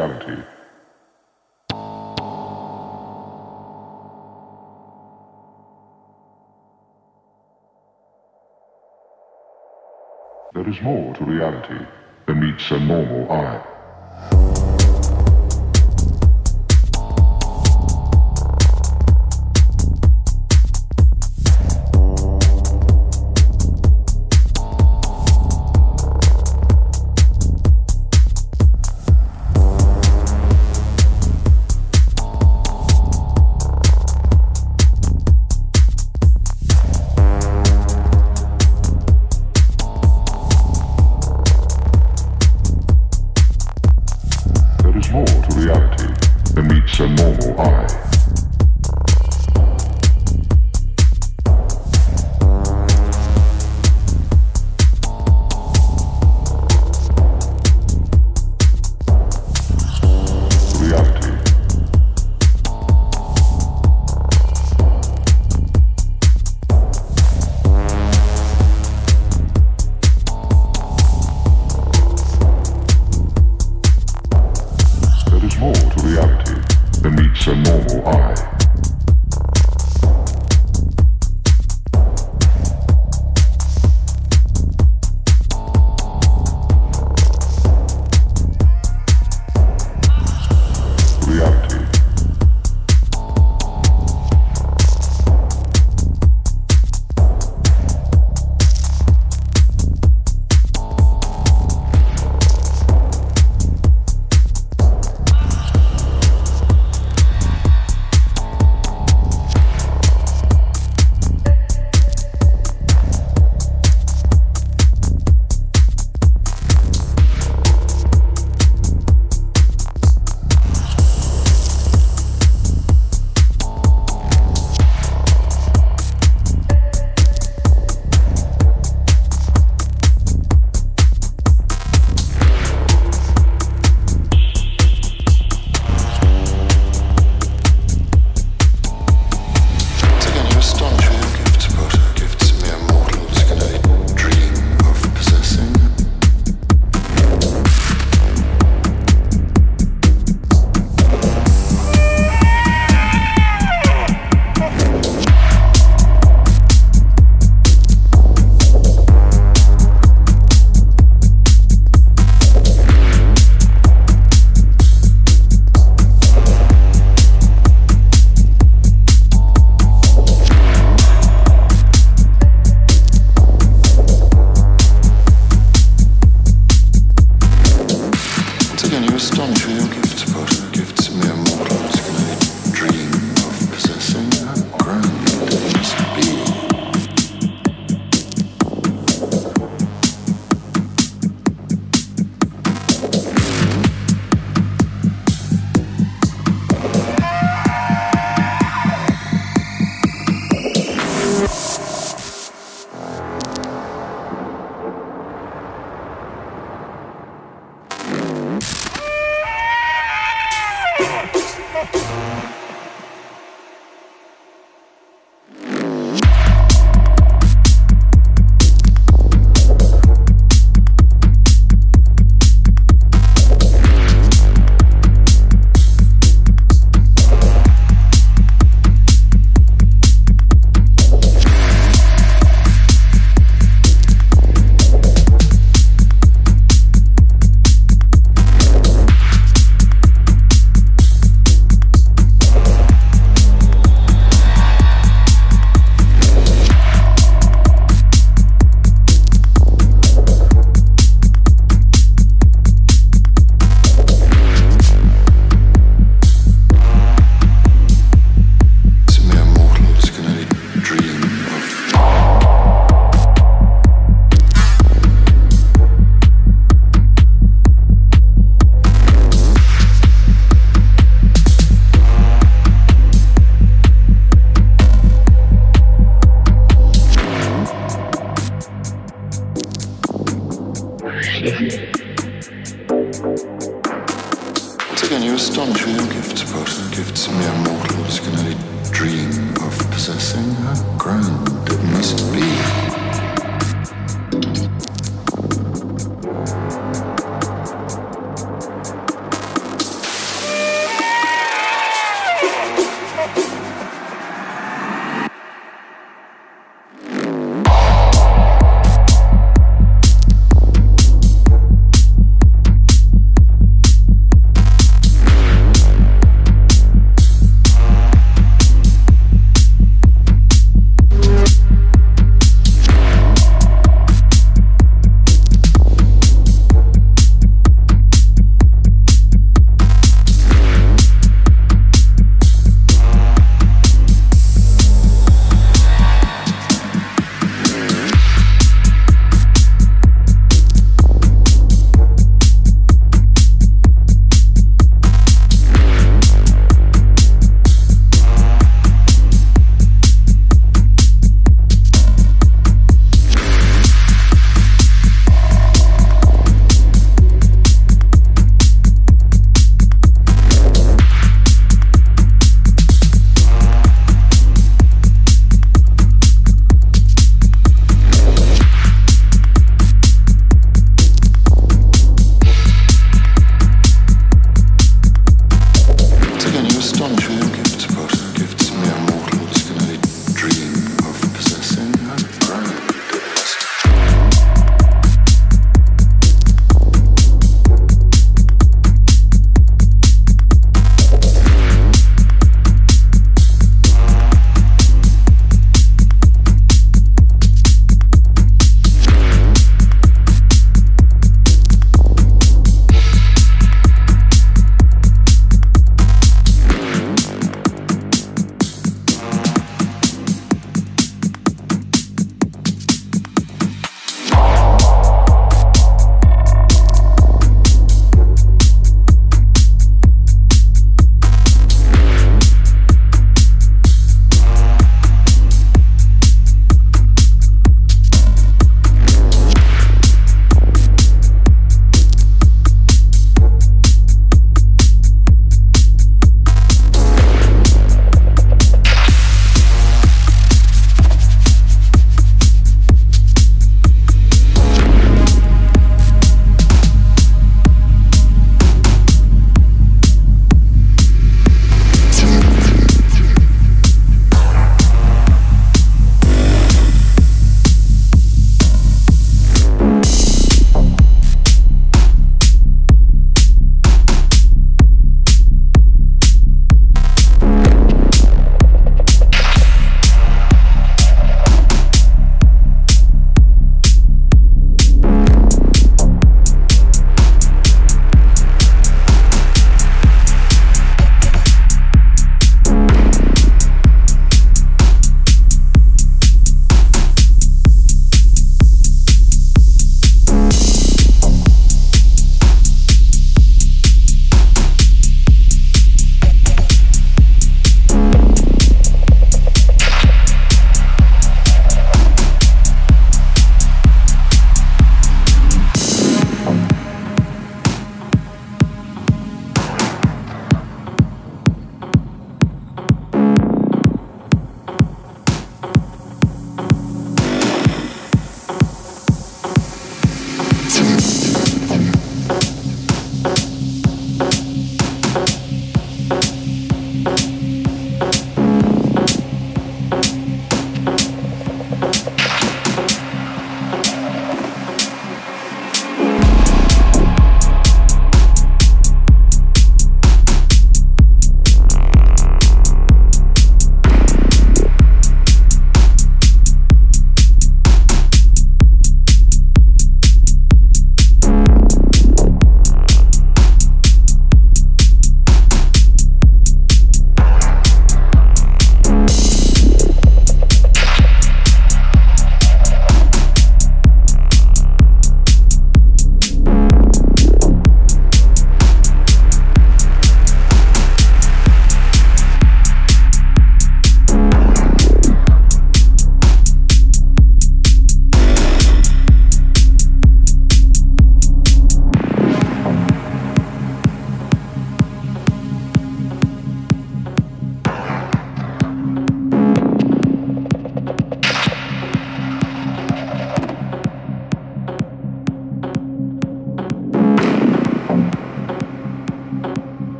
reality. There is more to reality than meets a normal eye.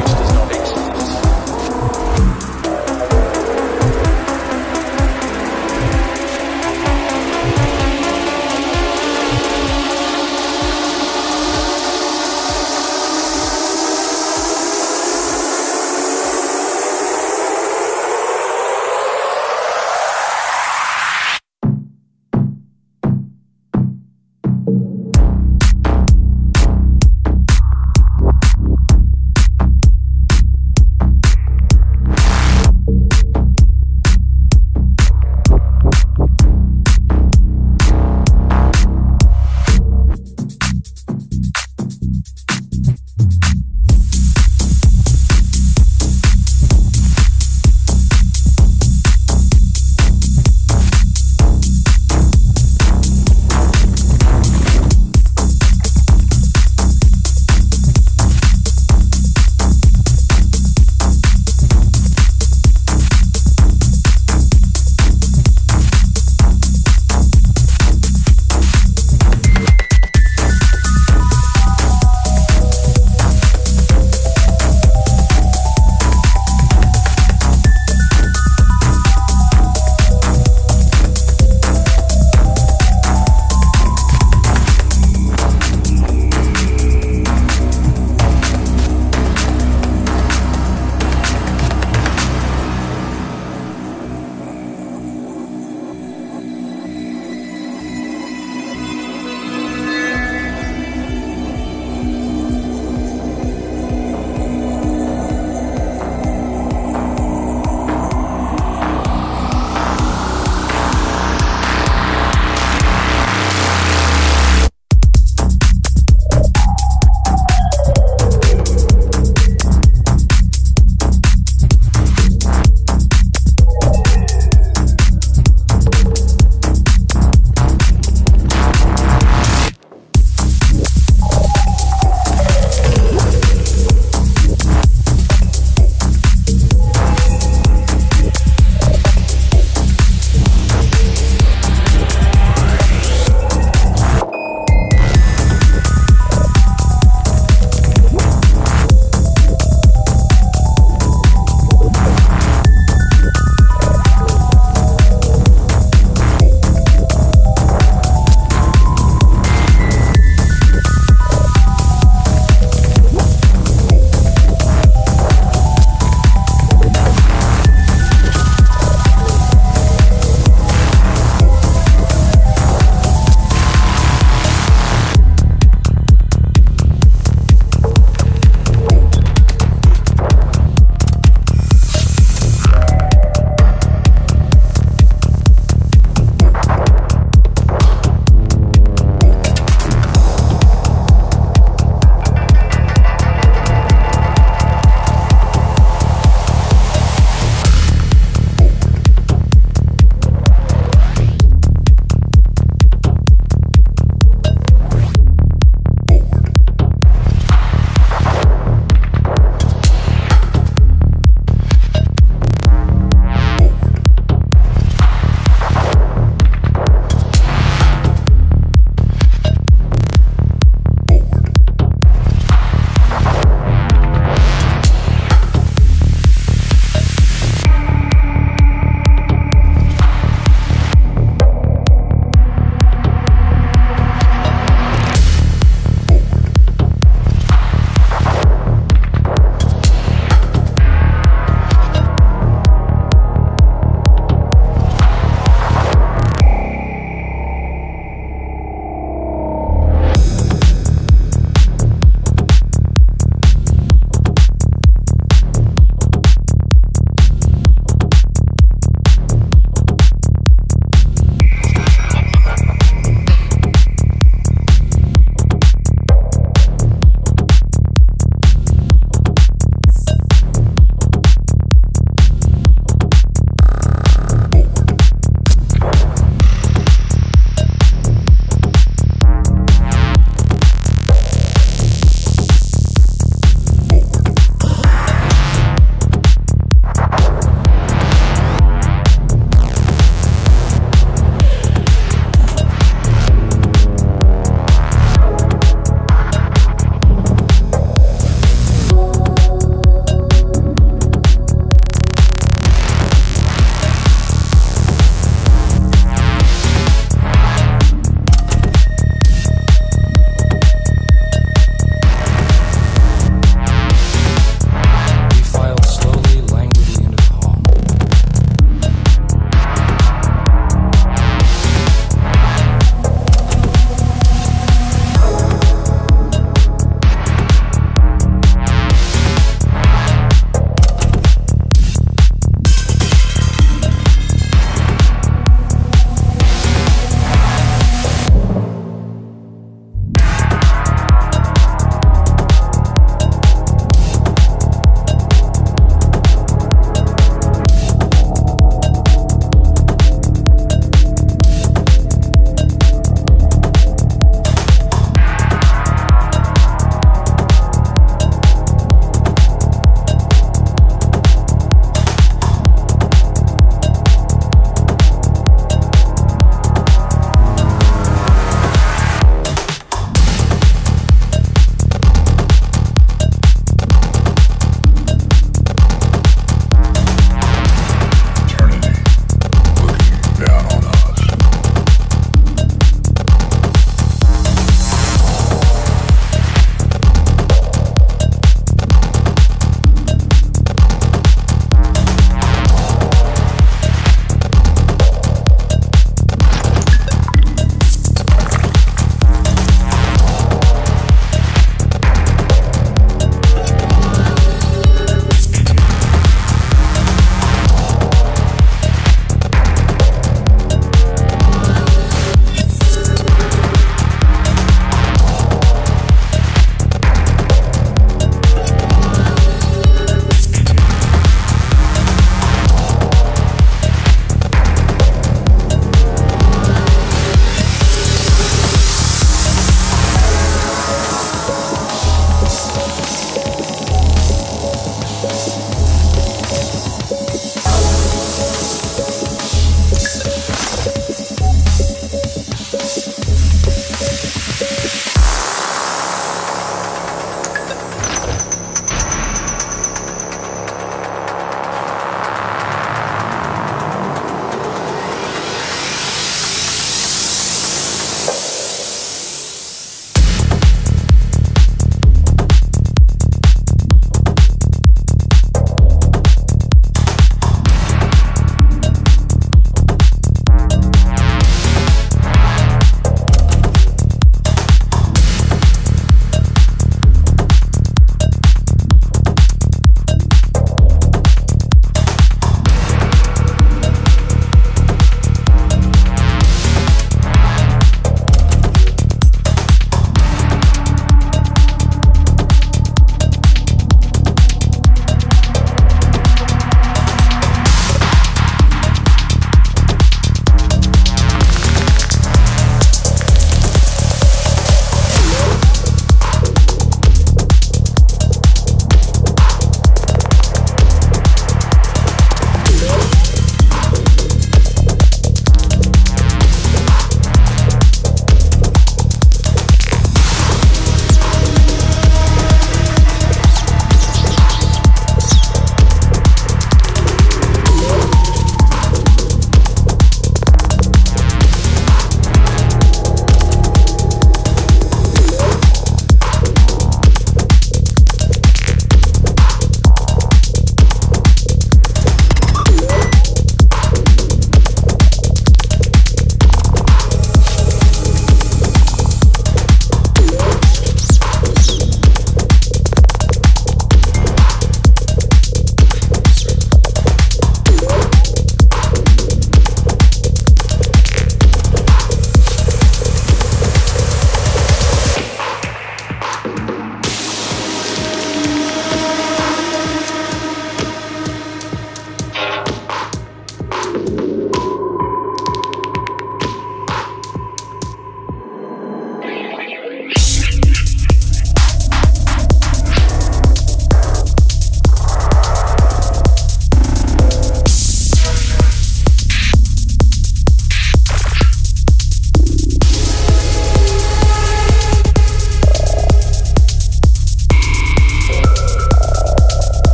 About